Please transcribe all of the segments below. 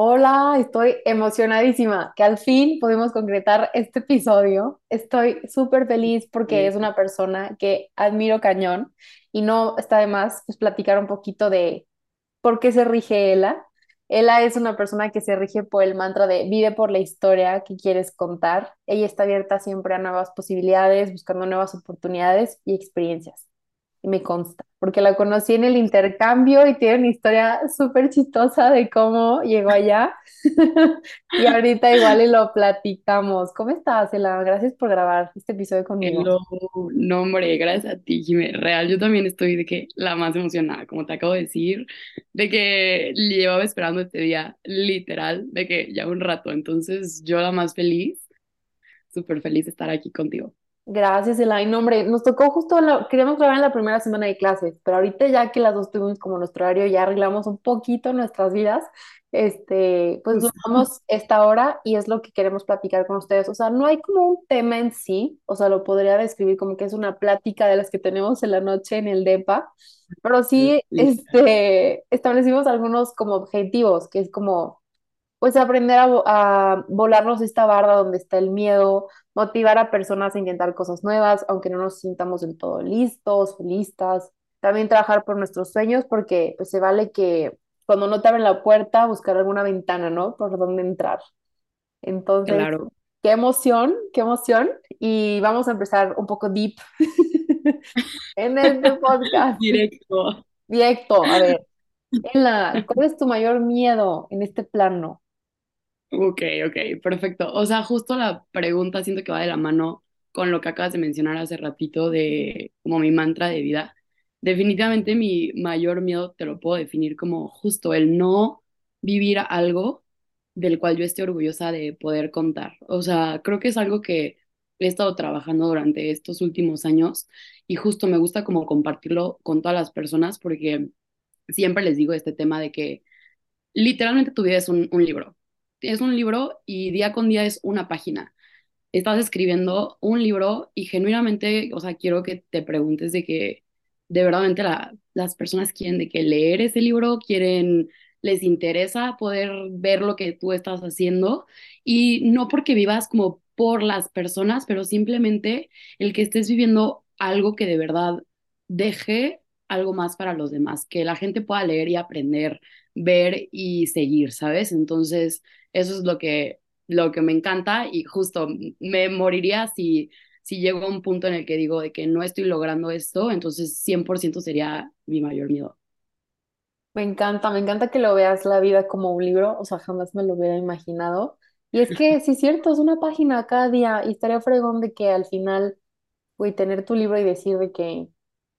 Hola, estoy emocionadísima que al fin podemos concretar este episodio. Estoy súper feliz porque es una persona que admiro cañón y no está de más pues, platicar un poquito de por qué se rige Ela. Ela es una persona que se rige por el mantra de vive por la historia que quieres contar. Ella está abierta siempre a nuevas posibilidades, buscando nuevas oportunidades y experiencias. Y me consta, porque la conocí en el intercambio y tiene una historia súper chistosa de cómo llegó allá. Y ahorita igual lo platicamos. ¿Cómo estás, Ela? Gracias por grabar este episodio conmigo. Hello, no, hombre, gracias a ti, Jimé. Real, yo también estoy de que la más emocionada, como te acabo de decir, de que llevaba esperando este día, literal, de que ya un rato. Entonces, yo la más feliz, súper feliz de estar aquí contigo. Gracias, Elaine. Hombre, nos tocó justo, la, queríamos grabar en la primera semana de clases, pero ahorita ya que las dos tuvimos como nuestro horario, ya arreglamos un poquito nuestras vidas, este, pues Justo. damos esta hora y es lo que queremos platicar con ustedes. O sea, no hay como un tema en sí, o sea, lo podría describir como que es una plática de las que tenemos en la noche en el DEPA, pero sí, Literal. este, establecimos algunos como objetivos, que es como pues aprender a, vo- a volarnos esta barda donde está el miedo, motivar a personas a intentar cosas nuevas, aunque no nos sintamos del todo listos o listas. También trabajar por nuestros sueños, porque pues se vale que cuando no te abren la puerta, buscar alguna ventana, ¿no? Por donde entrar. Entonces, Claro, qué emoción, qué emoción. Y vamos a empezar un poco deep en este podcast. directo. Directo, a ver, ¿cuál es tu mayor miedo en este plano? Ok, ok, perfecto. O sea, justo la pregunta siento que va de la mano con lo que acabas de mencionar hace ratito de como mi mantra de vida. Definitivamente mi mayor miedo te lo puedo definir como justo el no vivir algo del cual yo esté orgullosa de poder contar. O sea, creo que es algo que he estado trabajando durante estos últimos años y justo me gusta como compartirlo con todas las personas porque siempre les digo este tema de que literalmente tu vida es un, un libro. Es un libro y día con día es una página. Estás escribiendo un libro y genuinamente, o sea, quiero que te preguntes de que de verdad la, las personas quieren de que leer ese libro, quieren, les interesa poder ver lo que tú estás haciendo y no porque vivas como por las personas, pero simplemente el que estés viviendo algo que de verdad deje algo más para los demás, que la gente pueda leer y aprender ver y seguir, ¿sabes? Entonces, eso es lo que, lo que me encanta y justo me moriría si, si llego a un punto en el que digo de que no estoy logrando esto, entonces 100% sería mi mayor miedo. Me encanta, me encanta que lo veas la vida como un libro, o sea, jamás me lo hubiera imaginado. Y es que sí es cierto, es una página cada día y estaría fregón de que al final, güey, tener tu libro y decir de que,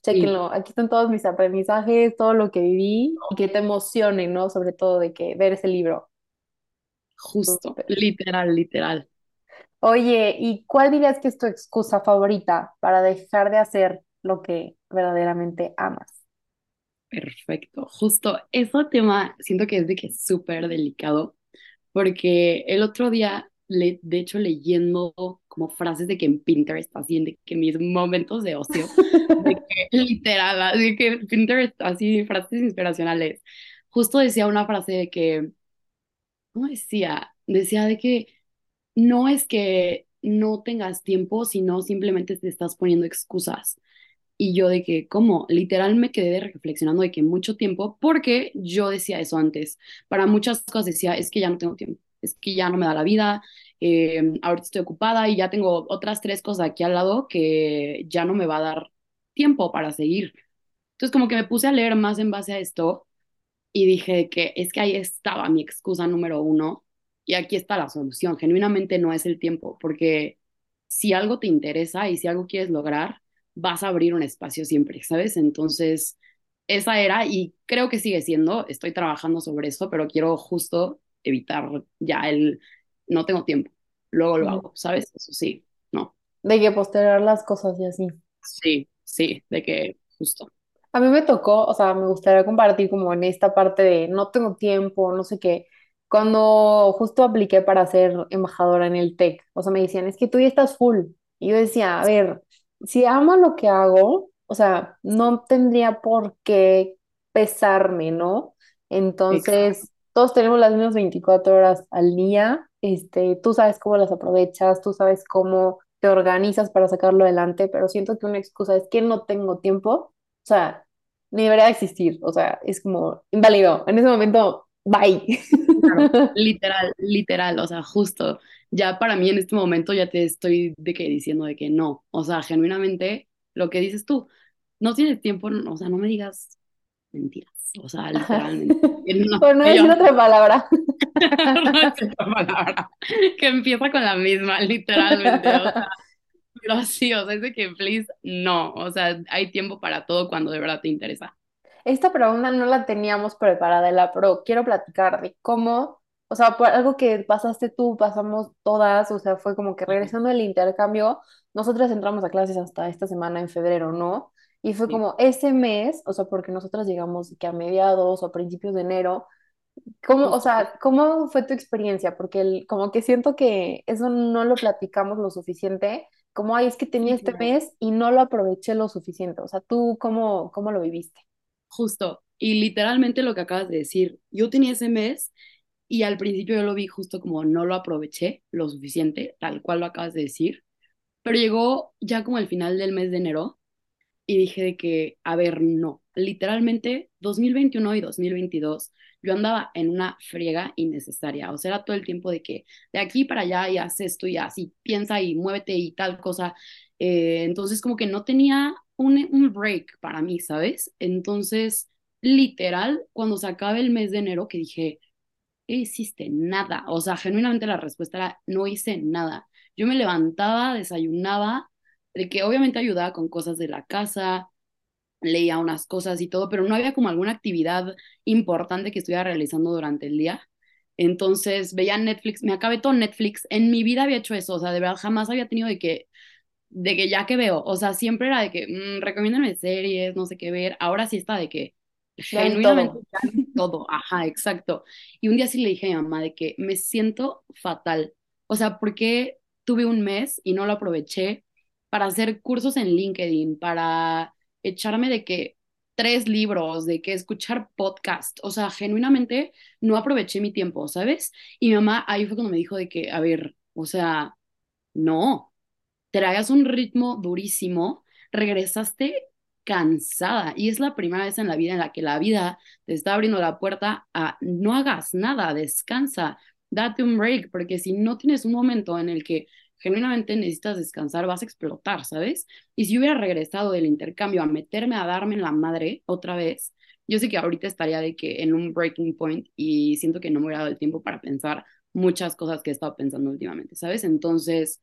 Sí, chéquenlo, aquí están todos mis aprendizajes, todo lo que viví y que te emocione, ¿no? Sobre todo de que ver ese libro. justo, literal, literal. Oye, ¿y cuál dirías que es tu excusa favorita para dejar de hacer lo que verdaderamente amas? Perfecto. Justo ese tema siento que es de que es súper delicado porque el otro día, le, de hecho, leyendo como frases de que en Pinterest, así de que mis momentos de ocio, de que literal, así que Pinterest, así frases inspiracionales, justo decía una frase de que, ¿cómo decía? Decía de que no es que no tengas tiempo, sino simplemente te estás poniendo excusas. Y yo de que, ¿cómo? Literal me quedé reflexionando de que mucho tiempo, porque yo decía eso antes. Para muchas cosas decía, es que ya no tengo tiempo, es que ya no me da la vida, eh, ahorita estoy ocupada y ya tengo otras tres cosas aquí al lado que ya no me va a dar tiempo para seguir. Entonces como que me puse a leer más en base a esto y dije que es que ahí estaba mi excusa número uno y aquí está la solución. Genuinamente no es el tiempo, porque si algo te interesa y si algo quieres lograr, vas a abrir un espacio siempre, ¿sabes? Entonces, esa era y creo que sigue siendo, estoy trabajando sobre eso, pero quiero justo evitar ya el no tengo tiempo, luego lo hago, ¿sabes? Eso sí, no, De que postergar las cosas y así. sí, sí, de que justo. A mí me tocó, o sea, me gustaría compartir como en esta parte de no tengo tiempo, no sé qué, cuando justo apliqué para ser embajadora en el TEC, o sea, me decían, es que tú ya estás full. Y yo decía, a ver, si amo lo que hago, o sea, no tendría por qué pesarme, ¿no? Entonces, Exacto. Todos tenemos las mismas 24 horas al día, este, tú sabes cómo las aprovechas, tú sabes cómo te organizas para sacarlo adelante, pero siento que una excusa es que no tengo tiempo, o sea, ni debería existir, o sea, es como inválido. En ese momento, bye. literal, literal, o sea, justo, ya para mí en este momento ya te estoy de que diciendo de que no, o sea, genuinamente lo que dices tú, no tienes tiempo, o sea, no me digas mentiras, o sea, literalmente. No, Por no decir otra palabra. no otra palabra, que empieza con la misma, literalmente, o sea, pero sí, o sea, es de que, please, no, o sea, hay tiempo para todo cuando de verdad te interesa. Esta pregunta no la teníamos preparada, la, pero quiero platicar de cómo, o sea, por algo que pasaste tú, pasamos todas, o sea, fue como que regresando del intercambio, nosotras entramos a clases hasta esta semana en febrero, ¿no? Y fue como ese mes, o sea, porque nosotras llegamos que a mediados o a principios de enero, ¿cómo, o sea, cómo fue tu experiencia? Porque el, como que siento que eso no lo platicamos lo suficiente, como, ay, es que tenía este mes y no lo aproveché lo suficiente, o sea, ¿tú cómo, cómo lo viviste? Justo, y literalmente lo que acabas de decir, yo tenía ese mes y al principio yo lo vi justo como no lo aproveché lo suficiente, tal cual lo acabas de decir, pero llegó ya como el final del mes de enero y dije de que, a ver, no, literalmente 2021 y 2022 yo andaba en una friega innecesaria, o sea, todo el tiempo de que de aquí para allá y haz esto y así, piensa y muévete y tal cosa, eh, entonces como que no tenía un, break para mí, ¿sabes? Entonces, literal, cuando se acabe el mes de enero, que dije, ¿qué hiciste? Nada. O sea, genuinamente la respuesta era, no hice nada. Yo me levantaba, desayunaba, de que obviamente ayudaba con cosas de la casa, leía unas cosas y todo, pero no había como alguna actividad importante que estuviera realizando durante el día. Entonces veía Netflix, me acabé todo Netflix. En mi vida había hecho eso, o sea, de verdad jamás había tenido de que de que ya que veo, o sea, siempre era de que, mmm, recomiéndame series, no sé qué ver, ahora sí está de que genuinamente todo. todo, ajá, exacto. Y un día sí le dije a mi mamá de que me siento fatal, o sea, porque tuve un mes y no lo aproveché para hacer cursos en LinkedIn, para echarme de que tres libros, de que escuchar podcast, o sea, genuinamente no aproveché mi tiempo, ¿sabes? Y mi mamá ahí fue cuando me dijo de que, a ver, o sea, no, traías un ritmo durísimo, regresaste cansada y es la primera vez en la vida en la que la vida te está abriendo la puerta a no hagas nada, descansa, date un break, porque si no tienes un momento en el que genuinamente necesitas descansar, vas a explotar, ¿sabes? Y si hubiera regresado del intercambio a meterme a darme en la madre otra vez, yo sé que ahorita estaría de que en un breaking point y siento que no me hubiera dado el tiempo para pensar muchas cosas que he estado pensando últimamente, ¿sabes? Entonces,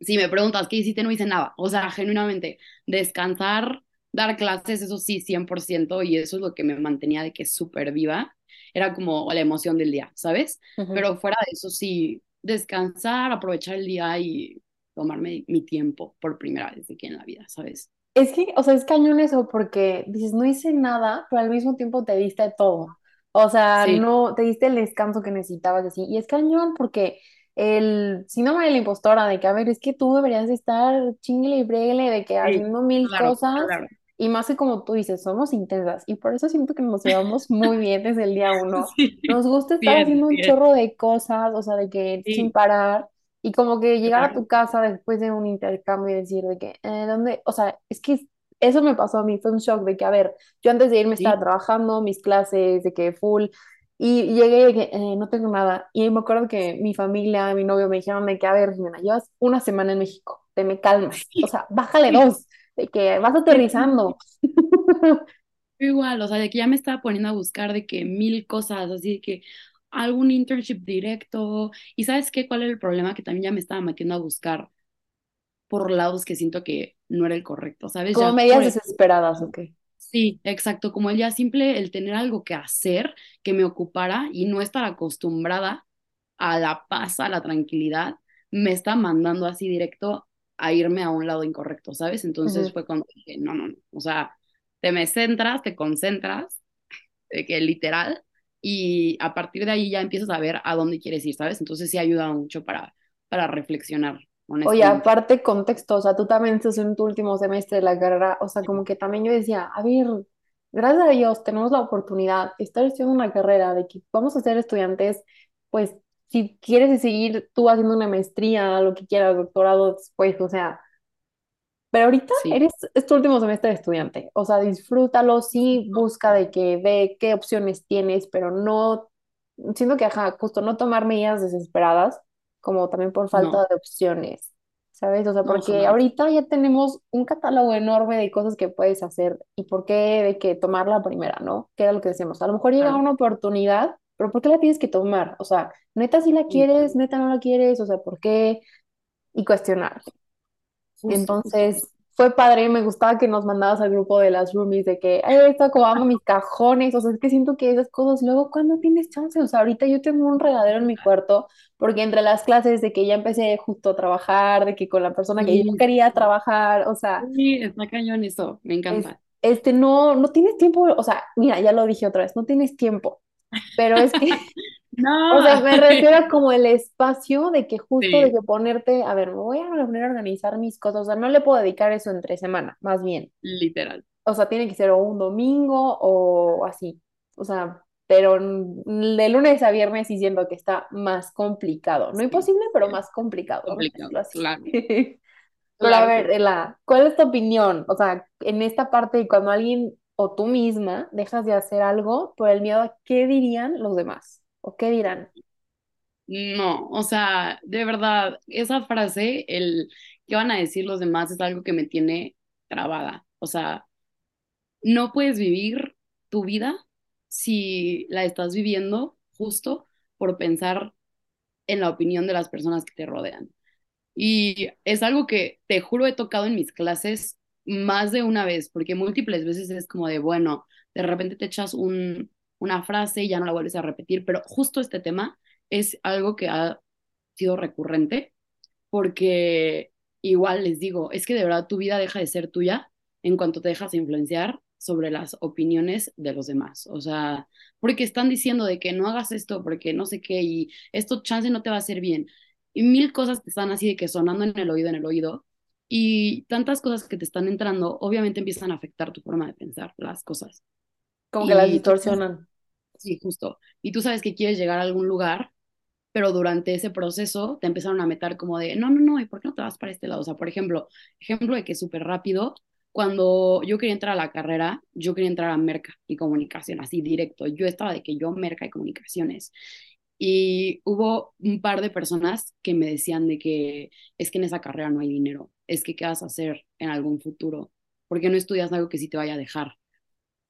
si me preguntas qué hiciste, no hice nada. O sea, genuinamente, descansar, dar clases, eso sí, 100%, y eso es lo que me mantenía de que súper viva. Era como la emoción del día, ¿sabes? Pero fuera de eso, sí, descansar, aprovechar el día y tomarme mi tiempo por primera vez aquí en la vida, ¿sabes? Es que, o sea, es cañón eso porque dices, no hice nada, pero al mismo tiempo te diste todo. O sea, no, te diste el descanso que necesitabas así. Y es cañón porque el síndrome de la impostora, de que, a ver, es que tú deberías estar chingle y bregle, de que haciendo mil cosas, y más que como tú dices, somos intensas, y por eso siento que nos llevamos muy bien desde el día uno. Nos gusta estar haciendo un chorro de cosas, o sea, de que sin parar, y como que llegar a tu casa después de un intercambio y decir de que, eh, ¿dónde? O sea, es que eso me pasó a mí, fue un shock de que, a ver, yo antes de irme estaba trabajando mis clases, de que full, y llegué y dije, eh, no tengo nada. Y me acuerdo que mi familia, mi novio me dijeron de que, a ver, Jimena, llevas una semana en México, te me calmas. O sea, bájale dos, de que vas aterrizando. Igual, o sea, de que ya me estaba poniendo a buscar de que mil cosas, así de que algún internship directo. Y ¿sabes qué? ¿Cuál era el problema? Que también ya me estaba metiendo a buscar por lados que siento que no era el correcto, ¿sabes? Como medidas desesperadas, ¿o qué? Sí, exacto, como el ya simple, el tener algo que hacer que me ocupara y no estar acostumbrada a la paz, a la tranquilidad, me está mandando así directo a irme a un lado incorrecto, ¿sabes? Entonces fue cuando dije, no, no, no, o sea, te me centras, te concentras, de que literal, y a partir de ahí ya empiezas a ver a dónde quieres ir, ¿sabes? Entonces sí ayuda mucho para, para reflexionar. Oye, aparte contexto, o sea, tú también estás en tu último semestre de la carrera, o sea, como que también yo decía, a ver, gracias a Dios tenemos la oportunidad de estar estudiando una carrera, de que vamos a ser estudiantes, pues si quieres seguir tú haciendo una maestría, lo que quieras, doctorado después, o sea, pero ahorita Sí, eres, es tu último semestre de estudiante, o sea, disfrútalo, sí, busca de que ve qué opciones tienes, pero no, siento que, ajá, justo no tomar medidas desesperadas, como también por falta no, de opciones, ¿sabes? O sea, no, porque jamás. ahorita ya tenemos un catálogo enorme de cosas que puedes hacer y por qué de que tomar la primera, ¿no? Que era lo que decíamos, a lo mejor llega una oportunidad, pero ¿por qué la tienes que tomar? O sea, neta si la quieres, neta no la quieres, o sea, ¿por qué? Y cuestionar. Entonces, fue padre, me gustaba que nos mandabas al grupo de las roomies de que, ay, estoy acomodando mis cajones, o sea, es que siento que esas cosas, luego, ¿cuándo tienes chance? O sea, ahorita yo tengo un regadero en mi cuarto, porque entre las clases de que ya empecé justo a trabajar, de que con la persona que yo Sí, quería trabajar, o sea, sí, está cañón eso, me es, encanta. este, no, no tienes tiempo, o sea, mira, ya lo dije otra vez, no tienes tiempo, pero es que O sea, No, me refiero a como el espacio de que justo de que ponerte, a ver, me voy a poner a organizar mis cosas, o sea, no le puedo dedicar eso entre semana, más bien. literal. O sea, tiene que ser o un domingo o así. O sea, pero de lunes a viernes sí siento que está más complicado. No Sí, imposible, pero más complicado, a complicado, así. claro, Pero a claro que ver, Ela, ¿cuál es tu opinión? O sea, en esta parte cuando alguien o tú misma dejas de hacer algo por el miedo a qué dirían los demás o qué dirán. no, o sea, de verdad, esa frase, el qué van a decir los demás es algo que me tiene trabada. O sea, no puedes vivir tu vida si la estás viviendo justo por pensar en la opinión de las personas que te rodean. Y es algo que te juro he tocado en mis clases más de una vez, porque múltiples veces es como de, bueno, de repente te echas un, una frase y ya no la vuelves a repetir, pero justo este tema es algo que ha sido recurrente, porque igual les digo, es que de verdad tu vida deja de ser tuya en cuanto te dejas influenciar sobre las opiniones de los demás. O sea, porque están diciendo de que no hagas esto, porque no sé qué, y esto chance no te va a hacer bien. Y mil cosas te están así de que sonando en el oído, en el oído. Y tantas cosas que te están entrando, obviamente empiezan a afectar tu forma de pensar las cosas. Como que las Y distorsionan. sí, justo. Y tú sabes que quieres llegar a algún lugar pero durante ese proceso te empezaron a meter como de, no, no, no, ¿y por qué no te vas para este lado? O sea, por ejemplo, ejemplo de que súper rápido, cuando yo quería entrar a la carrera, yo quería entrar a Merca y comunicación, así directo. Yo estaba de que yo Merca y comunicaciones. Y hubo un par de personas que me decían de que es que en esa carrera no hay dinero, es que qué vas a hacer en algún futuro, porque no estudias algo que sí te vaya a dejar.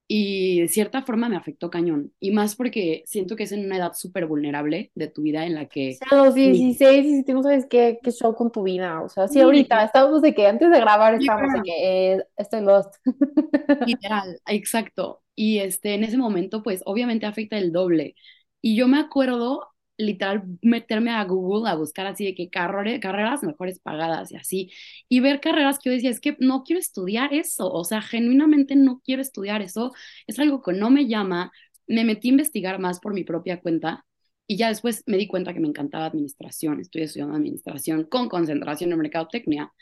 Y de cierta forma me afectó cañón. Y más porque siento que es en una edad súper vulnerable de tu vida en la que sea, a los ni 16 y si no sabes qué, qué show con tu vida. O sea, sí, ahorita que estábamos de que antes de grabar estábamos de que eh, estoy lost. literal, exacto. Y este, en ese momento, pues obviamente afecta el doble. Y yo me acuerdo literal meterme a Google a buscar así de que carrera- carreras mejores pagadas y así, y ver carreras que yo decía, es que no quiero estudiar eso, o sea, genuinamente no quiero estudiar eso, es algo que no me llama, me metí a investigar más por mi propia cuenta y ya después me di cuenta que me encantaba administración, estoy estudiando administración con concentración en mercadotecnia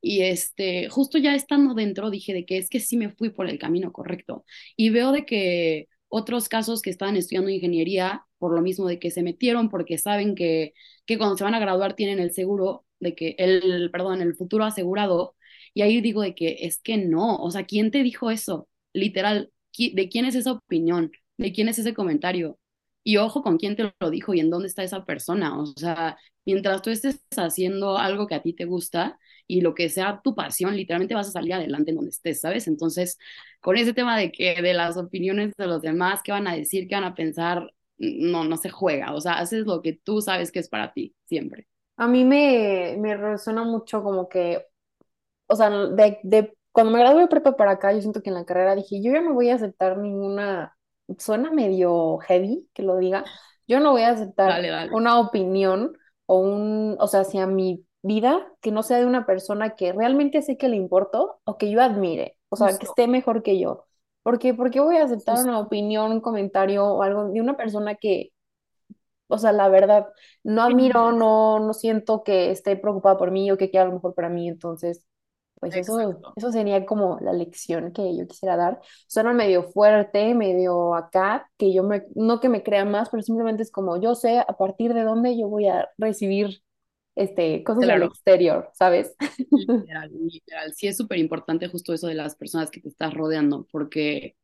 y este, justo ya estando dentro, dije de que es que sí me fui por el camino correcto. Y veo de que otros casos que estaban estudiando ingeniería, por lo mismo de que se metieron, porque saben que, que cuando se van a graduar tienen el seguro, de que el, perdón, el futuro asegurado. Y ahí digo de que es que no, o sea, ¿quién te dijo eso? Literal, ¿qui- ¿de quién es esa opinión? ¿De quién es ese comentario? Y ojo con quién te lo dijo y en dónde está esa persona. O sea, mientras tú estés haciendo algo que a ti te gusta, y lo que sea tu pasión, literalmente vas a salir adelante en donde estés, ¿sabes? Entonces, con ese tema de que de las opiniones de los demás, qué van a decir, qué van a pensar, no, no se juega, o sea, haces lo que tú sabes que es para ti, siempre. A mí me, me resuena mucho como que, o sea, de, de cuando me gradué de prepa para acá, yo siento que en la carrera dije, yo ya no voy a aceptar ninguna, suena medio heavy que lo diga, yo no voy a aceptar Dale, dale. una opinión o un, o sea, hacia mi vida que no sea de una persona que realmente sé que le importo o que yo admire, o sea, que esté mejor que yo. Porque, ¿por qué voy a aceptar justo. una opinión, un comentario o algo de una persona que o sea, la verdad, no admiro, no, no siento que esté preocupada por mí o que quiera lo mejor para mí, entonces pues eso, eso sería como la lección que yo quisiera dar. Suena medio fuerte, medio acá, que yo me, no que me crea más, pero simplemente es como yo sé a partir de dónde yo voy a recibir este, cosas del Claro. exterior, ¿sabes? Literal, literal. Sí es súper importante justo eso de las personas que te estás rodeando, porque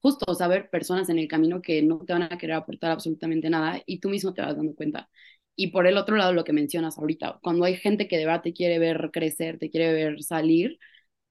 justo saber personas en el camino que no te van a querer aportar absolutamente nada y tú mismo te vas dando cuenta. Y por el otro lado, lo que mencionas ahorita, cuando hay gente que de verdad te quiere ver crecer, te quiere ver salir,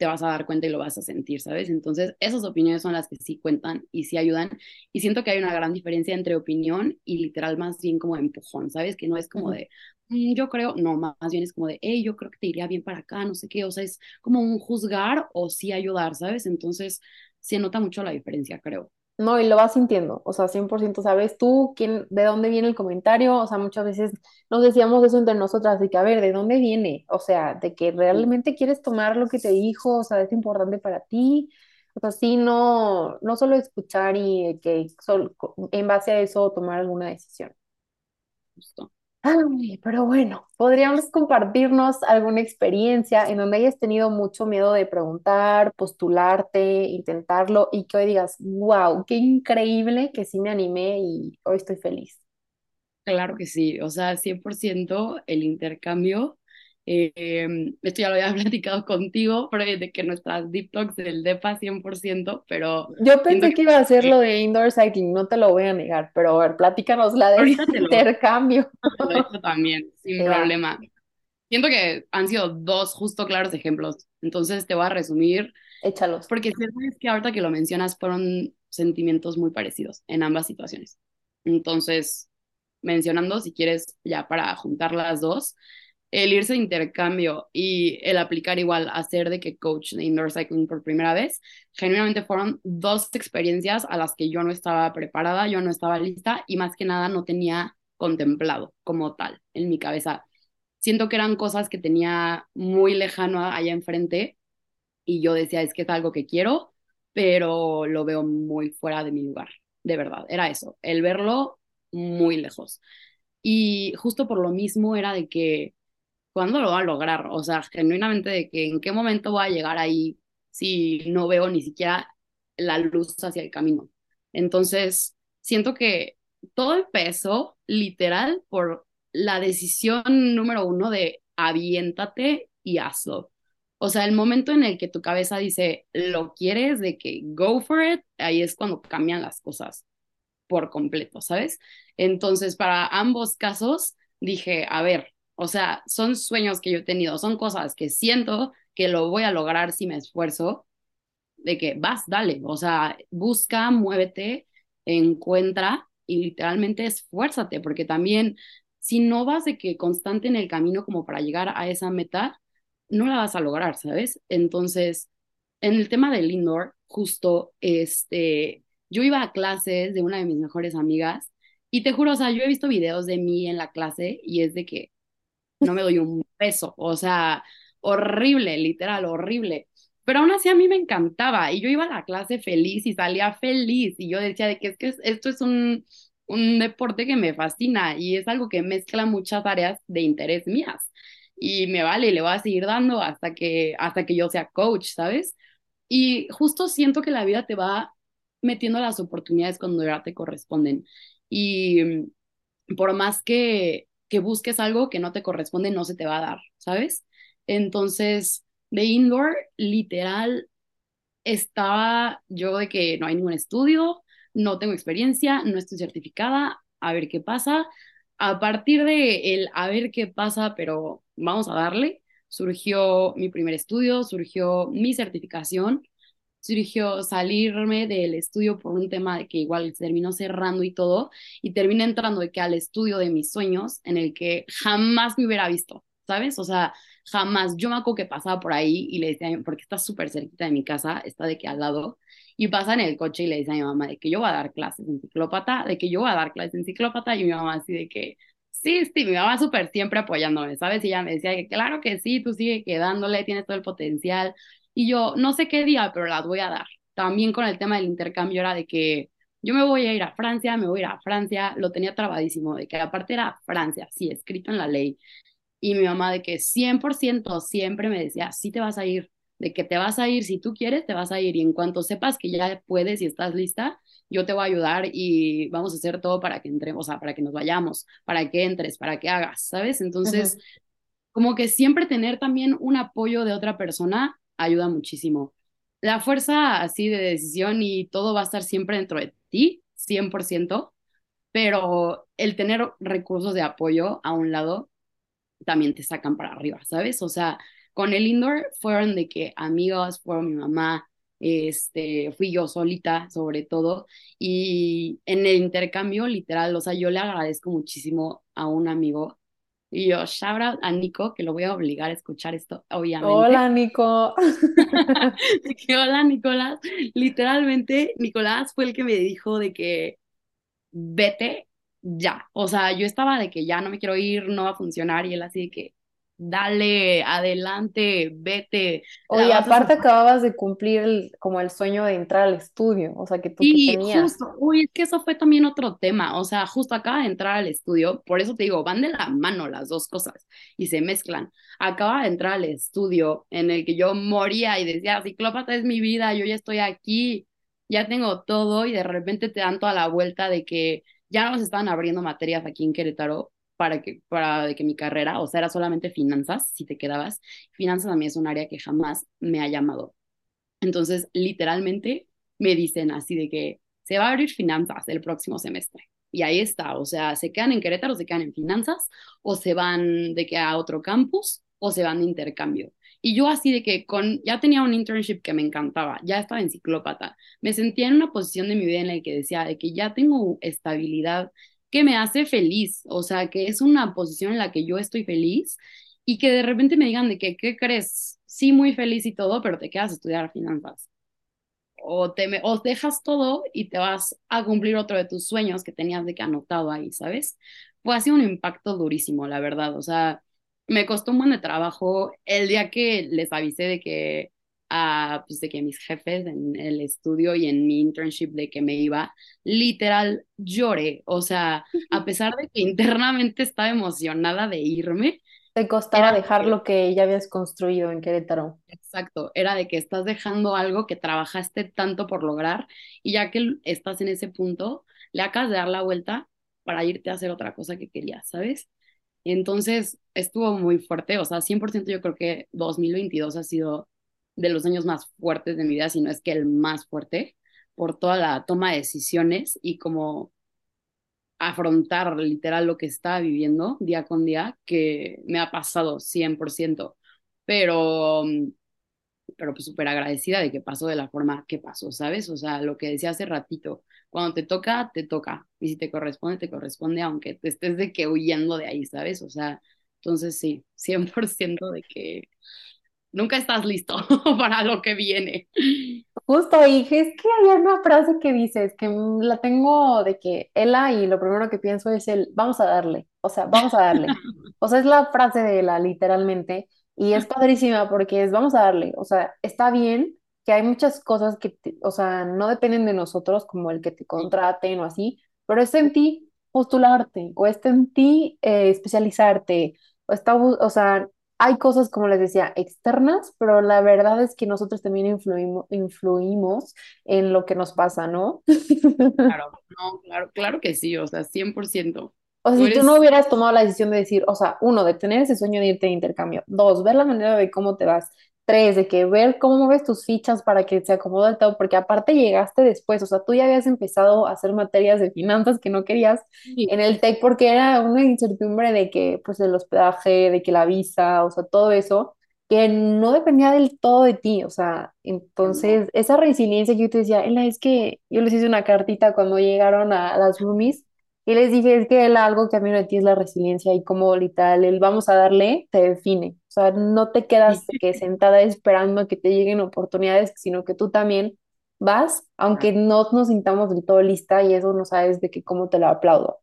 te vas a dar cuenta y lo vas a sentir, ¿sabes? Entonces, esas opiniones son las que sí cuentan y sí ayudan. Y siento que hay una gran diferencia entre opinión y literal más bien como empujón, ¿sabes? Que no es como de, "Mm, yo creo, no, más bien es como de, hey, yo creo que te iría bien para acá, no sé qué, o sea, es como un juzgar o sí ayudar, ¿sabes? Entonces, se nota mucho la diferencia, creo. No, y lo vas sintiendo, o sea, 100% sabes tú quién, de dónde viene el comentario, o sea, muchas veces nos decíamos eso entre nosotras, de que, a ver, ¿de dónde viene? O sea, de que realmente quieres tomar lo que te dijo, o sea, es importante para ti, o sea, sí, no, no solo escuchar y que sol- en base a eso tomar alguna decisión. justo. Pero bueno, podríamos compartirnos alguna experiencia en donde hayas tenido mucho miedo de preguntar, postularte, intentarlo y que hoy digas, wow, qué increíble que sí me animé y hoy estoy feliz. Claro que sí, o sea, 100% el intercambio. Eh, esto ya lo había platicado contigo, pero de que nuestras deep talks del DEPA 100%, pero Yo pensé que que iba a eh, lo de indoor cycling, no te lo voy a negar, pero a ver, platícanos la lo, intercambio. te lo he hecho también, sin problema. Siento que han sido dos justo claros ejemplos, entonces te voy a resumir, échalos. porque siento es que ahorita que lo mencionas fueron sentimientos muy parecidos en ambas situaciones. Entonces, mencionando, si quieres, ya para juntar las dos, el irse de intercambio y el aplicar igual a ser de que coach de indoor cycling por primera vez, genuinamente fueron dos experiencias a las que yo no estaba preparada, yo no estaba lista y más que nada no tenía contemplado como tal en mi cabeza. Siento que eran cosas que tenía muy lejano allá enfrente y yo decía, es que es algo que quiero, pero lo veo muy fuera de mi lugar, de verdad, era eso, el verlo muy lejos. Y justo por lo mismo era de que ¿cuándo lo va a lograr? O sea, genuinamente de que en qué momento voy a llegar ahí si no veo ni siquiera la luz hacia el camino. Entonces, siento que todo empezó literal por la decisión número uno de aviéntate y hazlo. O sea, el momento en el que tu cabeza dice, lo quieres, de que go for it, ahí es cuando cambian las cosas por completo, ¿sabes? Entonces, para ambos casos, dije, a ver, o sea, son sueños que yo he tenido, son cosas que siento que lo voy a lograr si me esfuerzo, de que vas, dale, o sea, busca, muévete, encuentra y literalmente esfuérzate, porque también si no vas de que constante en el camino como para llegar a esa meta, no la vas a lograr, ¿sabes? Entonces, en el tema del indoor, justo, este, yo iba a clases de una de mis mejores amigas y te juro, o sea, yo he visto videos de mí en la clase y es de que no me doy un peso, o sea, horrible, literal, horrible. Pero aún así a mí me encantaba y yo iba a la clase feliz y salía feliz y yo decía de que es que esto es un, un deporte que me fascina y es algo que mezcla muchas áreas de interés mías y me vale y le voy a seguir dando hasta que, hasta que yo sea coach, ¿sabes? Y justo siento que la vida te va metiendo las oportunidades cuando ya te corresponden. Y mm, por más que, que busques algo que no te corresponde, no se te va a dar, ¿sabes? Entonces, de indoor, literal, estaba yo de que no hay ningún estudio, no tengo experiencia, no estoy certificada, a ver qué pasa. A partir de el a ver qué pasa, pero vamos a darle, surgió mi primer estudio, surgió mi certificación, surgió salirme del estudio por un tema de que igual terminó cerrando y todo, y terminé entrando de que al estudio de mis sueños, en el que jamás me hubiera visto, ¿sabes? O sea, jamás. Yo me acuerdo que pasaba por ahí y le decía, porque está súper cerquita de mi casa, está de que al lado, y pasa en el coche y le dice a mi mamá de que yo voy a dar clases en ciclópata, de que yo voy a dar clases en ciclópata, y mi mamá así de que, sí, sí, mi mamá súper siempre apoyándome, ¿sabes? Y ella me decía que claro que sí, tú sigue quedándole, tienes todo el potencial, y yo no sé qué día, pero las voy a dar. También con el tema del intercambio era de que yo me voy a ir a Francia, me voy a ir a Francia, lo tenía trabadísimo, de que aparte era Francia, sí, escrito en la ley. Y mi mamá de que 100% siempre me decía, sí te vas a ir, de que te vas a ir, si tú quieres, te vas a ir y en cuanto sepas que ya puedes y estás lista, yo te voy a ayudar y vamos a hacer todo para que entremos, o sea, para que nos vayamos, para que entres, para que hagas, ¿sabes? Entonces, como que siempre tener también un apoyo de otra persona ayuda muchísimo. La fuerza así de decisión y todo va a estar siempre dentro de ti, 100%, pero el tener recursos de apoyo a un lado también te sacan para arriba, ¿sabes? O sea, con el indoor fueron de que amigos, fueron mi mamá, este, fui yo solita sobre todo, y en el intercambio literal, o sea, yo le agradezco muchísimo a un amigo, y yo, shout out a Nico, que lo voy a obligar a escuchar esto, obviamente. Hola, Nico. hola, Nicolás. Literalmente, Nicolás fue el que me dijo de que vete ya. O sea, yo estaba de que ya no me quiero ir, no va a funcionar, y él así de que dale, adelante, vete. Oye, aparte acababas de cumplir el, como el sueño de entrar al estudio, o sea, que tú sí, tenías. justo, uy, es que eso fue también otro tema, o sea, justo acaba de entrar al estudio, por eso te digo, van de la mano las dos cosas y se mezclan. Acaba de entrar al estudio en el que yo moría y decía, Ciclópata es mi vida, yo ya estoy aquí, ya tengo todo y de repente te dan toda la vuelta de que ya nos estaban abriendo materias aquí en Querétaro para que, para de que mi carrera, o sea, era solamente finanzas, si te quedabas. Finanzas a mí es un área que jamás me ha llamado. Entonces, literalmente me dicen así de que se va a abrir finanzas el próximo semestre. Y ahí está, o sea, se quedan en Querétaro, se quedan en finanzas, o se van de que a otro campus, o se van de intercambio. Y yo así de que con, ya tenía un internship que me encantaba, ya estaba en ciclópata, me sentía en una posición de mi vida en la que decía de que ya tengo estabilidad, que me hace feliz, o sea, que es una posición en la que yo estoy feliz y que de repente me digan de que, ¿qué crees? Sí, muy feliz y todo, pero te quedas a estudiar finanzas. O, te o dejas todo y te vas a cumplir otro de tus sueños que tenías de que anotado ahí, ¿sabes? Fue así un impacto durísimo, la verdad. O sea, me costó un buen de trabajo el día que les avisé de que a, pues de que mis jefes en el estudio y en mi internship de que me iba, literal lloré. O sea, a pesar de que internamente estaba emocionada de irme. Te costaba dejar lo que ya habías construido en Querétaro. Exacto, era de que estás dejando algo que trabajaste tanto por lograr y ya que estás en ese punto, le acabas de dar la vuelta para irte a hacer otra cosa que querías, ¿sabes? Entonces estuvo muy fuerte, o sea, 100% yo creo que 2022 ha sido de los años más fuertes de mi vida, si no es que el más fuerte, por toda la toma de decisiones y como afrontar literal lo que estaba viviendo día con día, que me ha pasado 100%, pero, pero pues súper agradecida de que pasó de la forma que pasó, ¿sabes? O sea, lo que decía hace ratito, cuando te toca, te toca, y si te corresponde, te corresponde, aunque te estés de que huyendo de ahí, ¿sabes? O sea, entonces sí, 100% de que nunca estás listo para lo que viene. Justo, y es que había una frase que dices, que la tengo de que Ella y lo primero que pienso es el vamos a darle, o sea, vamos a darle. O sea, es la frase de Ella, literalmente, y es padrísima porque es vamos a darle, o sea, está bien que hay muchas cosas que, o sea, no dependen de nosotros, como el que te contraten o así, pero es en ti postularte, o está en ti eh, especializarte, o está, o sea, hay cosas, como les decía, externas, pero la verdad es que nosotros también influimos, influimos en lo que nos pasa, ¿no? Claro, no, claro, claro que sí, o sea, 100%. O sea, si tú no hubieras tomado la decisión de decir, o sea, uno, de tener ese sueño de irte de intercambio, dos, ver la manera de cómo te vas, tres, de que ver cómo mueves tus fichas para que se acomode todo, porque aparte llegaste después, o sea, tú ya habías empezado a hacer materias de finanzas que no querías en el TEC porque era una incertidumbre de que, pues, el hospedaje, de que la visa, o sea, todo eso, que no dependía del todo de ti, o sea, entonces, esa resiliencia que yo te decía, Ella, es que yo les hice una cartita cuando llegaron a, a las roomies, y les dije, es que algo que a mí de ti es la resiliencia y como literal el vamos a darle te define. O sea, no te quedas que sentada esperando que te lleguen oportunidades, sino que tú también vas, aunque no nos sintamos del todo lista y eso no sabes de que cómo te lo aplaudo.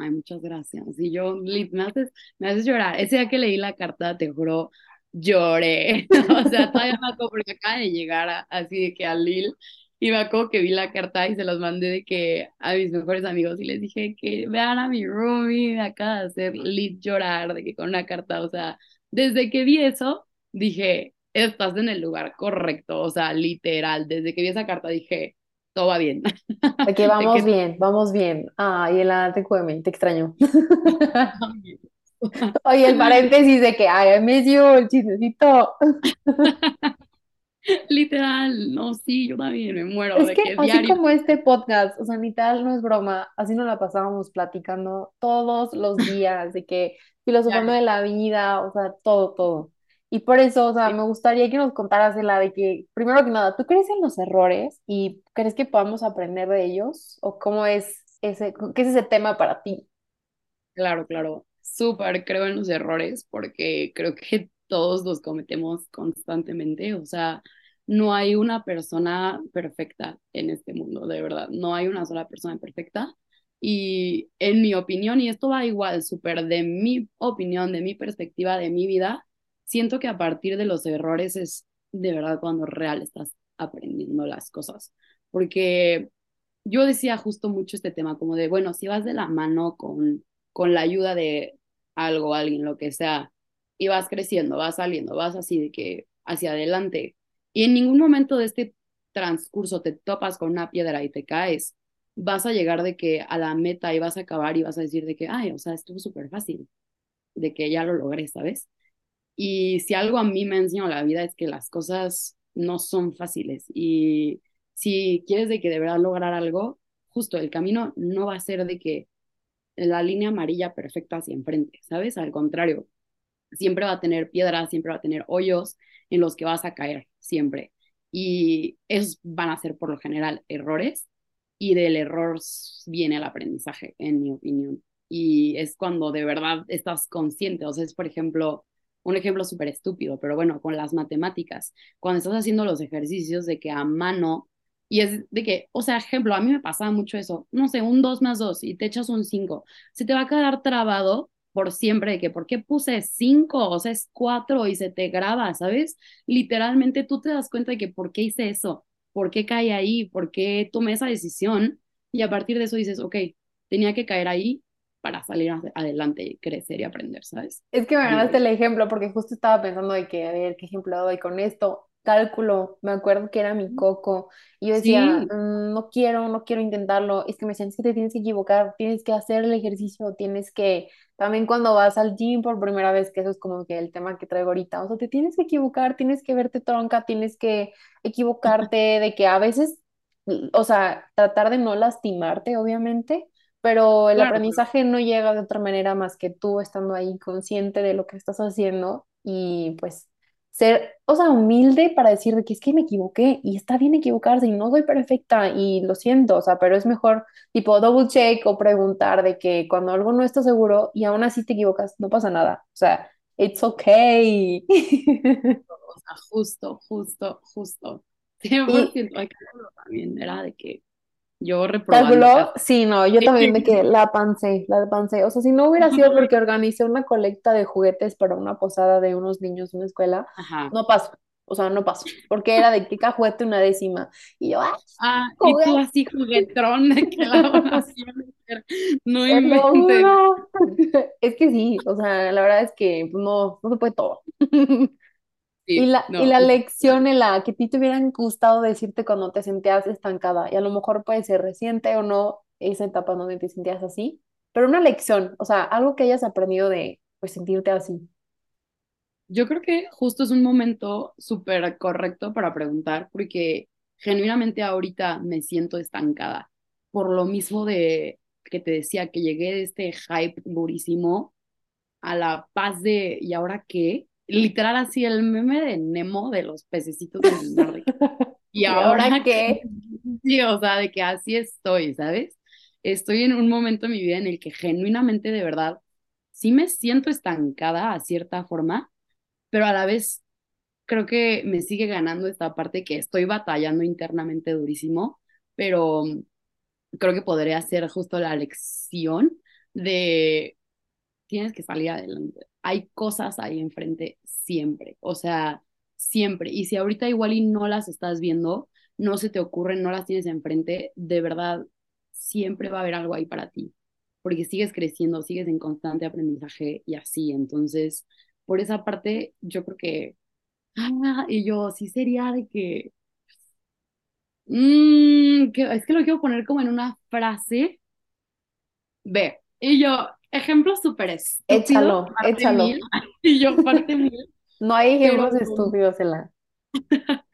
Ay, muchas gracias. Y yo, me haces, me haces llorar. Ese día que leí la carta, te juro, lloré. o sea, todavía me porque acaba de llegar así de que a Lil y me acuerdo que vi la carta y se los mandé de que a mis mejores amigos y les dije que vean a mi roomie, me acaba de hacer lead llorar de que con una carta, o sea, desde que vi eso, dije, estás en el lugar correcto, o sea, literal, desde que vi esa carta dije, todo va bien. Aquí vamos bien, vamos bien. Ay, el TQM, te extraño. Oye, el paréntesis de que, ay, me dio el chismecito. Literal, no, sí, yo también me muero Es de que que así diario. como este podcast, o sea, ni tal, no es broma, así nos la pasábamos platicando todos los días, de que filosofando de la vida, o sea, todo, todo. Y por eso, o sea, me gustaría que nos contaras de la de que, primero que nada, ¿tú crees en los errores y crees que podamos aprender de ellos? ¿O cómo es ese, qué es ese tema para ti? Claro, claro. Súper creo en los errores porque creo que todos los cometemos constantemente. O sea, no hay una persona perfecta en este mundo, de verdad. No hay una sola persona perfecta. Y en mi opinión, y esto va igual, súper de mi opinión, de mi perspectiva, de mi vida, siento que a partir de los errores es de verdad cuando real estás aprendiendo las cosas. Porque yo decía justo mucho este tema, como de, bueno, si vas de la mano con con la ayuda de algo, alguien, lo que sea, y vas creciendo, vas saliendo, vas así de que hacia adelante. Y en ningún momento de este transcurso te topas con una piedra y te caes, vas a llegar de que a la meta y vas a acabar y vas a decir de que, ay, o sea, estuvo súper fácil, de que ya lo logré, ¿sabes? Y si algo a mí me ha la vida es que las cosas no son fáciles y si quieres de que de verdad lograr algo, justo el camino no va a ser de que la línea amarilla perfecta hacia enfrente, ¿sabes? Al contrario, siempre va a tener piedras, siempre va a tener hoyos en los que vas a caer, siempre. Y esos van a ser por lo general errores y del error viene el aprendizaje, en mi opinión. Y es cuando de verdad estás consciente, o sea, es por ejemplo, un ejemplo súper estúpido, pero bueno, con las matemáticas, cuando estás haciendo los ejercicios de que a mano y es de que, o sea, ejemplo, a mí me pasaba mucho eso, no sé, un 2 más 2 y te echas un 5, se te va a quedar trabado por siempre de que, ¿por qué puse 5? O sea, es 4 y se te graba, ¿sabes? Literalmente tú te das cuenta de que, ¿por qué hice eso? ¿Por qué caí ahí? ¿Por qué tomé esa decisión? Y a partir de eso dices, ok, tenía que caer ahí para salir adelante, crecer y aprender, ¿sabes? Es que me ganaste el ejemplo porque justo estaba pensando de que, a ver, ¿qué ejemplo doy con esto? Cálculo, me acuerdo que era mi coco y yo decía, Sí, "Mm, no quiero, no quiero intentarlo. Es que me decían, es que te tienes que equivocar, tienes que hacer el ejercicio, tienes que, también cuando vas al gym por primera vez, que eso es como que el tema que traigo ahorita, o sea, te tienes que equivocar, tienes que verte tronca, tienes que equivocarte, de que a veces, o sea, tratar de no lastimarte, obviamente pero el claro, aprendizaje no llega de otra manera más que tú estando ahí consciente de lo que estás haciendo y pues ser, o sea, humilde para decir de que es que me equivoqué y está bien equivocarse y no soy perfecta y lo siento, o sea, pero es mejor tipo double check o preguntar de que cuando algo no está seguro y aún así te equivocas, no pasa nada, o sea, it's okay. O sea, justo, justo, justo. Y 100%, hay que hacerlo también, era de que yo casi. sí, no, yo también de que la pancé, la pancé. O sea, si no hubiera sido porque organicé una colecta de juguetes para una posada de unos niños en una escuela, Ajá. no pasó. O sea, no pasó. Porque era de que cajuete una décima. Y yo, ¡ah, Ah, y tú juguete! así juguetrón de que la donación no inventes. Es que sí, o sea, la verdad es que pues, no, no se puede todo. Y la, y la lección en la que a ti te hubieran gustado decirte cuando te sentías estancada, y a lo mejor puede ser reciente o no esa etapa donde te sentías así, pero una lección, o sea, algo que hayas aprendido de pues sentirte así. Yo creo que justo es un momento súper correcto para preguntar, porque genuinamente ahorita me siento estancada. Por lo mismo de que te decía que llegué de este hype durísimo a la paz de ¿y ahora qué? Literal así el meme de Nemo de los pececitos en el mar de que, ¿y ¿Y ahora qué? Sí, o sea, de que así estoy, ¿sabes? Estoy en un momento en mi vida en el que genuinamente de verdad sí me siento estancada a cierta forma, pero a la vez creo que me sigue ganando esta parte que estoy batallando internamente durísimo, pero creo que podría ser justo la lección de tienes que salir adelante. Hay cosas ahí enfrente siempre, o sea, siempre. Y si ahorita igual y no las estás viendo, no se te ocurren, no las tienes enfrente, de verdad, siempre va a haber algo ahí para ti, porque sigues creciendo, sigues en constante aprendizaje y así. Entonces, por esa parte, yo creo que ah, y yo sí sería de que, mm, que, es que lo quiero poner como en una frase, ve, y yo, ejemplo súper Échalo, échalo. mil, y yo parte mil, No hay pero ejemplos estúpidos en la...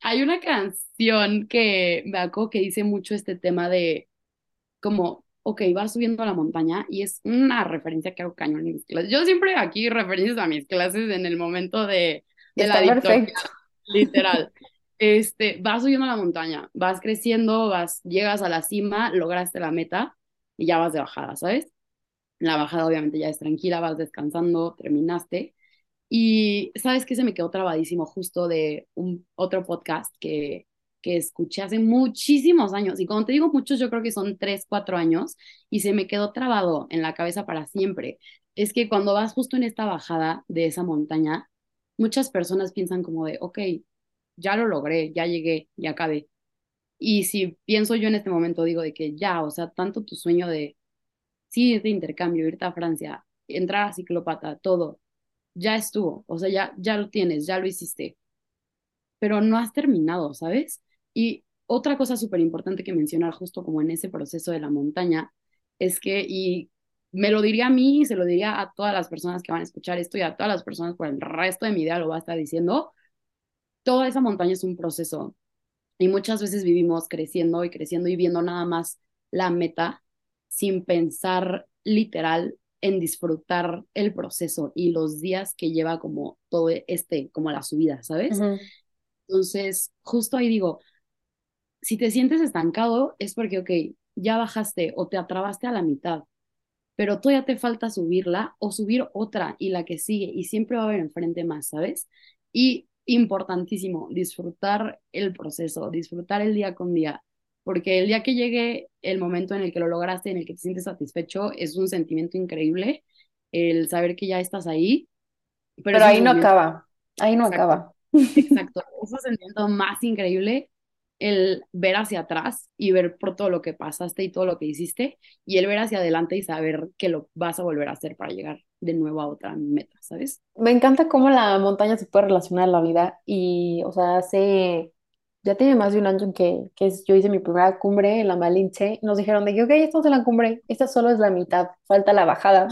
hay una canción que me acuerdo que dice mucho este tema de como, ok, vas subiendo a la montaña y es una referencia que hago cañón en mis clases. Yo siempre aquí referencias a mis clases en el momento de, de la Está victoria, perfecto. literal. Este, vas subiendo a la montaña, vas creciendo, vas, llegas a la cima, lograste la meta y ya vas de bajada, ¿sabes? La bajada obviamente ya es tranquila, vas descansando, terminaste. Y sabes que se me quedó trabadísimo justo de un otro podcast que, que escuché hace muchísimos años. Y cuando te digo muchos, yo creo que son tres, cuatro años y se me quedó trabado en la cabeza para siempre. Es que cuando vas justo en esta bajada de esa montaña, muchas personas piensan como de, ok, ya lo logré, ya llegué, ya acabé. Y si pienso yo en este momento, digo de que ya, o sea, tanto tu sueño de, sí, de intercambio, irte a Francia, entrar a ciclopata, todo ya estuvo, o sea, ya, ya lo tienes, ya lo hiciste, pero no has terminado, ¿sabes? Y otra cosa súper importante que mencionar justo como en ese proceso de la montaña es que, y me lo diría a mí, se lo diría a todas las personas que van a escuchar esto y a todas las personas por el resto de mi vida lo va a estar diciendo, toda esa montaña es un proceso y muchas veces vivimos creciendo y creciendo y viendo nada más la meta sin pensar literal en disfrutar el proceso y los días que lleva como todo este, como la subida, ¿sabes? Entonces, justo ahí digo, si te sientes estancado es porque, ok, ya bajaste o te atrabaste a la mitad, pero todavía te falta subirla o subir otra y la que sigue y siempre va a haber enfrente más, ¿sabes? Y importantísimo, disfrutar el proceso, disfrutar el día con día, porque el día que llegue el momento en el que lo lograste, en el que te sientes satisfecho, es un sentimiento increíble el saber que ya estás ahí, pero ahí no acaba, ahí no exacto, acaba. exacto, es un sentimiento más increíble el ver hacia atrás y ver por todo lo que pasaste y todo lo que hiciste, y el ver hacia adelante y saber que lo vas a volver a hacer para llegar de nuevo a otra meta, ¿sabes? Me encanta cómo la montaña se puede relacionar a la vida y, o sea, hace, ya tiene más de un año que, que yo hice mi primera cumbre en la Malinche. Nos dijeron de que, ok, estamos en la cumbre, esta solo es la mitad, falta la bajada.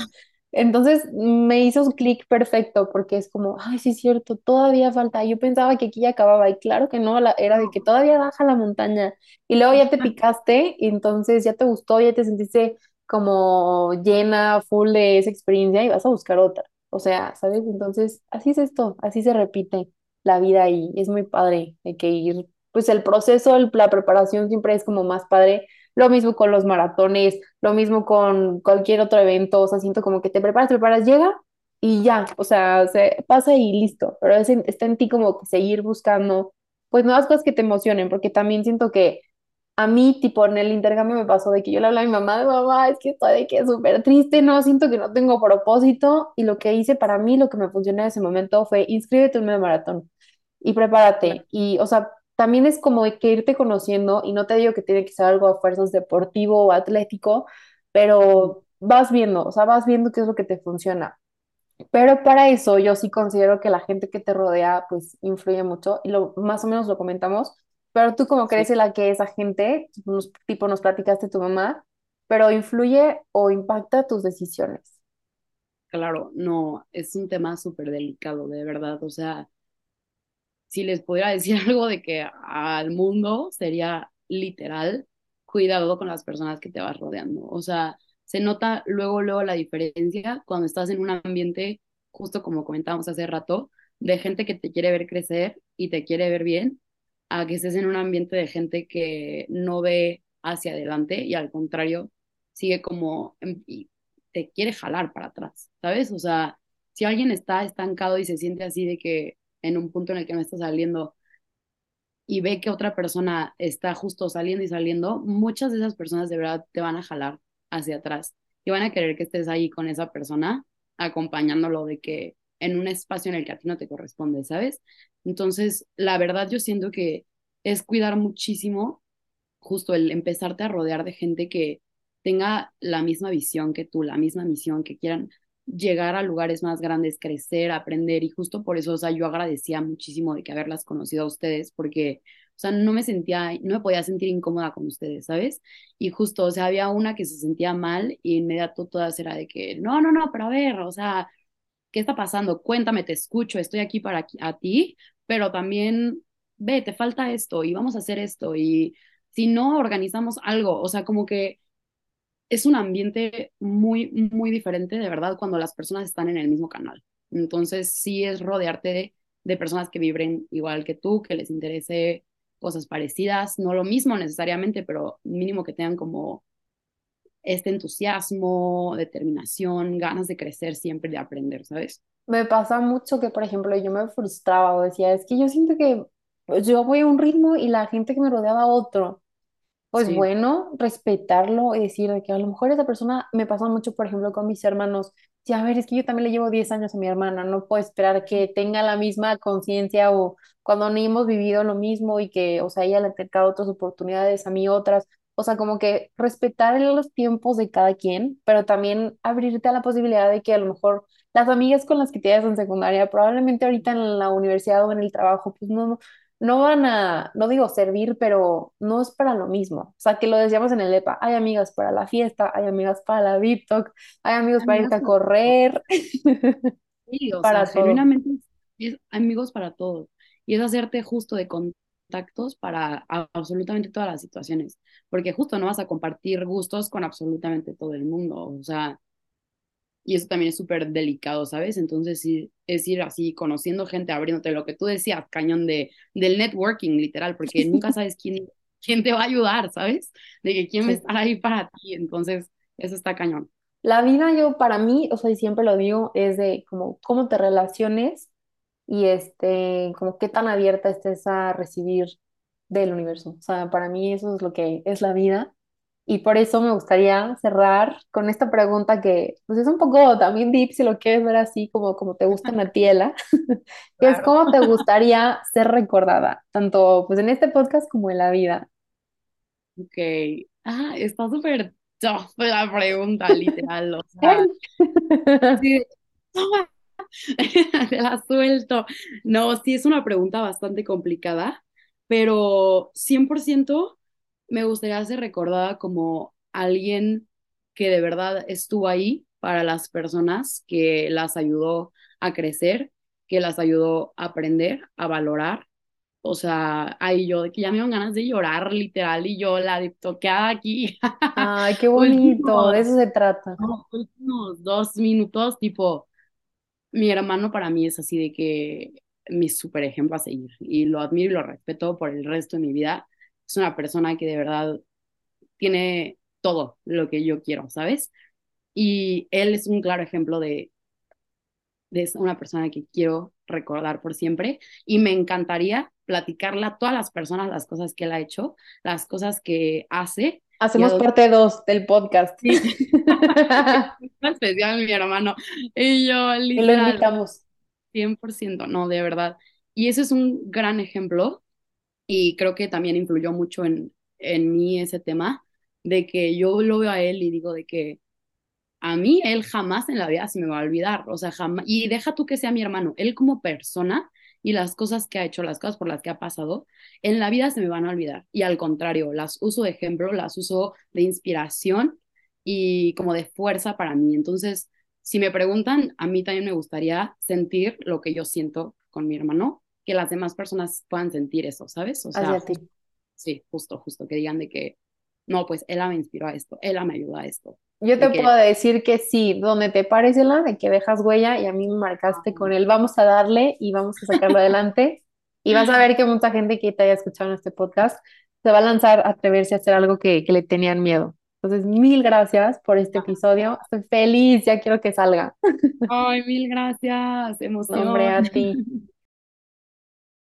Entonces me hizo un clic perfecto porque es como, ay, sí es cierto, todavía falta. Yo pensaba que aquí ya acababa y claro que no, la, era de que todavía baja la montaña y luego ya te picaste y entonces ya te gustó, ya te sentiste como llena, full de esa experiencia y vas a buscar otra. O sea, ¿sabes? Entonces, así es esto, así se repite la vida y es muy padre de que ir, pues el proceso, el- la preparación siempre es como más padre. Lo mismo con los maratones, lo mismo con cualquier otro evento, o sea, siento como que te preparas, te preparas, llega y ya, o sea, se pasa y listo, pero es en- está en ti como que seguir buscando, pues nuevas cosas que te emocionen, porque también siento que a mí, tipo, en el intercambio me pasó de que yo le hablaba a mi mamá, de mamá, es que estoy de que súper triste, no, siento que no tengo propósito. Y lo que hice para mí, lo que me funcionó en ese momento fue inscríbete a un medio maratón y prepárate. Y, o sea, también es como de que irte conociendo, y no te digo que tiene que ser algo a fuerzas deportivo o atlético, pero vas viendo, o sea, vas viendo qué es lo que te funciona. Pero para eso yo sí considero que la gente que te rodea pues influye mucho y lo más o menos lo comentamos, pero tú cómo Sí, crees en la que esa gente, nos, tipo nos platicaste tu mamá, pero influye o impacta tus decisiones. claro, no, es un tema súper delicado, de verdad, o sea, si les pudiera decir algo de que al mundo sería literal, cuidado con las personas que te vas rodeando. O sea, se nota luego, luego la diferencia cuando estás en un ambiente, justo como comentábamos hace rato, de gente que te quiere ver crecer y te quiere ver bien, a que estés en un ambiente de gente que no ve hacia adelante y al contrario, sigue como en- y te quiere jalar para atrás, ¿sabes? O sea, si alguien está estancado y se siente así de que en un punto en el que no está saliendo y ve que otra persona está justo saliendo y saliendo, muchas de esas personas de verdad te van a jalar hacia atrás y van a querer que estés ahí con esa persona, acompañándolo de que en un espacio en el que a ti no te corresponde, ¿sabes? Entonces, la verdad yo siento que es cuidar muchísimo justo el empezarte a rodear de gente que tenga la misma visión que tú, la misma misión, que quieran llegar a lugares más grandes, crecer, aprender y justo por eso, o sea, yo agradecía muchísimo de que haberlas conocido a ustedes porque, o sea, no me sentía, no me podía sentir incómoda con ustedes, ¿sabes? Y justo, o sea, había una que se sentía mal y inmediato todas era de que, no, no, no, pero a ver, o sea, ¿qué está pasando? Cuéntame, te escucho, estoy aquí para a ti, pero también, ve, te falta esto y vamos a hacer esto y si no organizamos algo, o sea, como que es un ambiente muy, muy diferente, de verdad, cuando las personas están en el mismo canal. Entonces, sí es rodearte de, personas que vibren igual que tú, que les interese cosas parecidas, no lo mismo necesariamente, pero mínimo que tengan como este entusiasmo, determinación, ganas de crecer siempre, de aprender, ¿sabes? Me pasa mucho que, por ejemplo, yo me frustraba o decía, es que yo siento que pues, yo voy a un ritmo y la gente que me rodeaba a otro. Pues Sí, bueno, respetarlo y decir de que a lo mejor esa persona me pasa mucho, por ejemplo, con mis hermanos. Sí, a ver, es que yo también le llevo 10 años a mi hermana, no puedo esperar que tenga la misma conciencia o cuando ni hemos vivido lo mismo y que, o sea, ella le ha tocado otras oportunidades, a mí otras. O sea, como que respetar los tiempos de cada quien, pero también abrirte a la posibilidad de que a lo mejor las amigas con las que te en secundaria, probablemente ahorita en la universidad o en el trabajo, pues no, no van a, no digo servir, pero no es para lo mismo. O sea, que lo decíamos en el EPA, hay amigas para la fiesta, hay amigas para la VIP Talk, hay amigos para irte a todo. correr, Sí, o sea, para todo. genuinamente es amigos para todos. Y es hacerte justo de contactos para absolutamente todas las situaciones. Porque justo no vas a compartir gustos con absolutamente todo el mundo. O sea, y eso también es súper delicado, ¿sabes? Entonces, sí, es ir así, conociendo gente, abriéndote lo que tú decías, cañón de, del networking, literal, porque nunca sabes quién, quién te va a ayudar, ¿sabes? De que quién va a estar ahí para ti. Entonces, eso está cañón. La vida yo para mí, o sea, y siempre lo digo, es de como cómo te relaciones y este, como qué tan abierta estés a recibir del universo. O sea, para mí eso es lo que es la vida. Y por eso me gustaría cerrar con esta pregunta que pues es un poco también deep si lo quieres ver así como, como te gusta a ti, Ela, que es Claro. cómo te gustaría ser recordada, tanto pues en este podcast como en la vida. Ok. Ah, está súper tough la pregunta, literal. O sea, sí, toma, te la suelto. No, sí es una pregunta bastante complicada, pero 100% me gustaría ser recordada como alguien que de verdad estuvo ahí para las personas, que las ayudó a crecer, que las ayudó a aprender, a valorar O sea, ahí yo que ya me dan ganas de llorar, literal, y yo la toqueada aquí. Ay, qué bonito, de eso se trata. no, últimos dos minutos, tipo, mi hermano para mí es así de que mi súper ejemplo a seguir. Y lo admiro y lo respeto por el resto de mi vida. Es una persona que de verdad tiene todo lo que yo quiero, ¿sabes? Y él es un claro ejemplo de de una persona que quiero recordar por siempre y me encantaría platicarle a todas las personas las cosas que él ha hecho, las cosas que hace Hacemos parte 2 del podcast. sí, especial mi hermano y yo Y lo literal invitamos. 100% no, de verdad. Y ese es un gran ejemplo y creo que también influyó mucho en, en mí ese tema de que yo lo veo a él y digo de que a mí él jamás en la vida se me va a olvidar, o sea, jamás, y deja tú que sea mi hermano, él como persona y las cosas que ha hecho, las cosas por las que ha pasado, en la vida se me van a olvidar. Y al contrario, las uso de ejemplo, las uso de inspiración y como de fuerza para mí. Entonces, si me preguntan, a mí también me gustaría sentir lo que yo siento con mi hermano, que las demás personas puedan sentir eso, ¿sabes? O sea, justo, sí, justo, justo, que digan de que, no, pues ella me inspiró a esto, ella me ayudó a esto, Yo te puedo decir que sí, donde te pares, la de que dejas huella y a mí me marcaste con él, vamos a darle y vamos a sacarlo adelante. Y vas a ver que mucha gente que te haya escuchado en este podcast se va a lanzar a atreverse a hacer algo que, que le tenían miedo. Entonces, mil gracias por este episodio. Estoy feliz, ya quiero que salga. Ay, mil gracias, No, hombre, emoción. a ti.